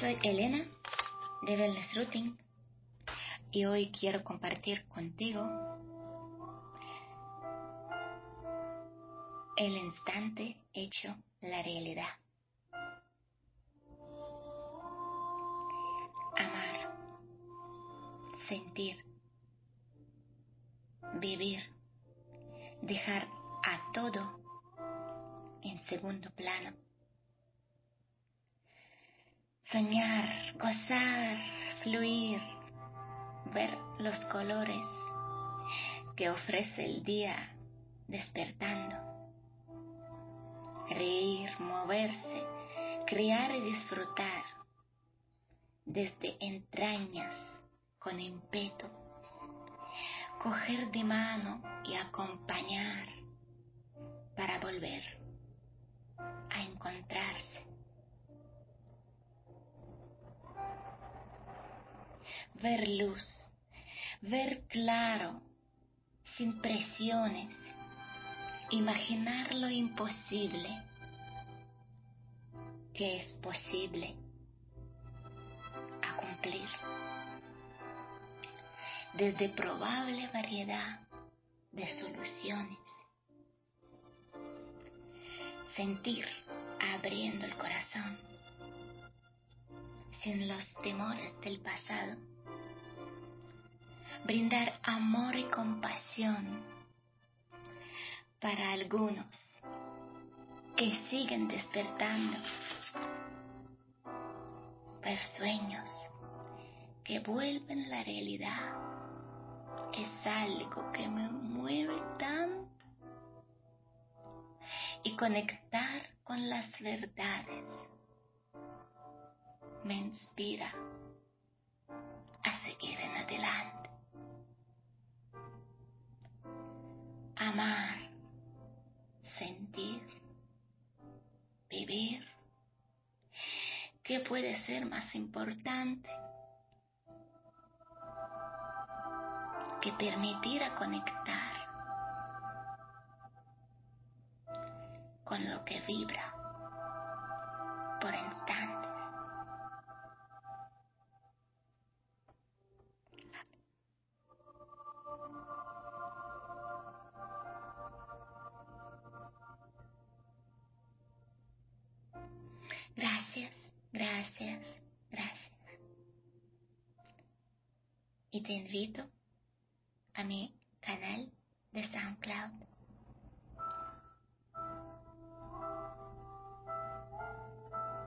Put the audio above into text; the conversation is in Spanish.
Soy Elena de Wellness Routing y hoy quiero compartir contigo el instante hecho la realidad. Amar, sentir, vivir, dejar a todo en segundo plano soñar, gozar, fluir, ver los colores que ofrece el día despertando, reír, moverse, criar y disfrutar desde entrañas con impeto, coger de mano y acompañar para volver a encontrarse ver luz, ver claro, sin presiones, imaginar lo imposible, que es posible a cumplir. Desde probable variedad de soluciones. Sentir abriendo el corazón sin los temores del pasado brindar amor y compasión para algunos que siguen despertando, ver sueños que vuelven la realidad. Es algo que me mueve tanto y conectar con las verdades me inspira amar, sentir, vivir. ¿Qué puede ser más importante que permitir a conectar con lo que vibra por instantes? y te invito a mi canal de SoundCloud.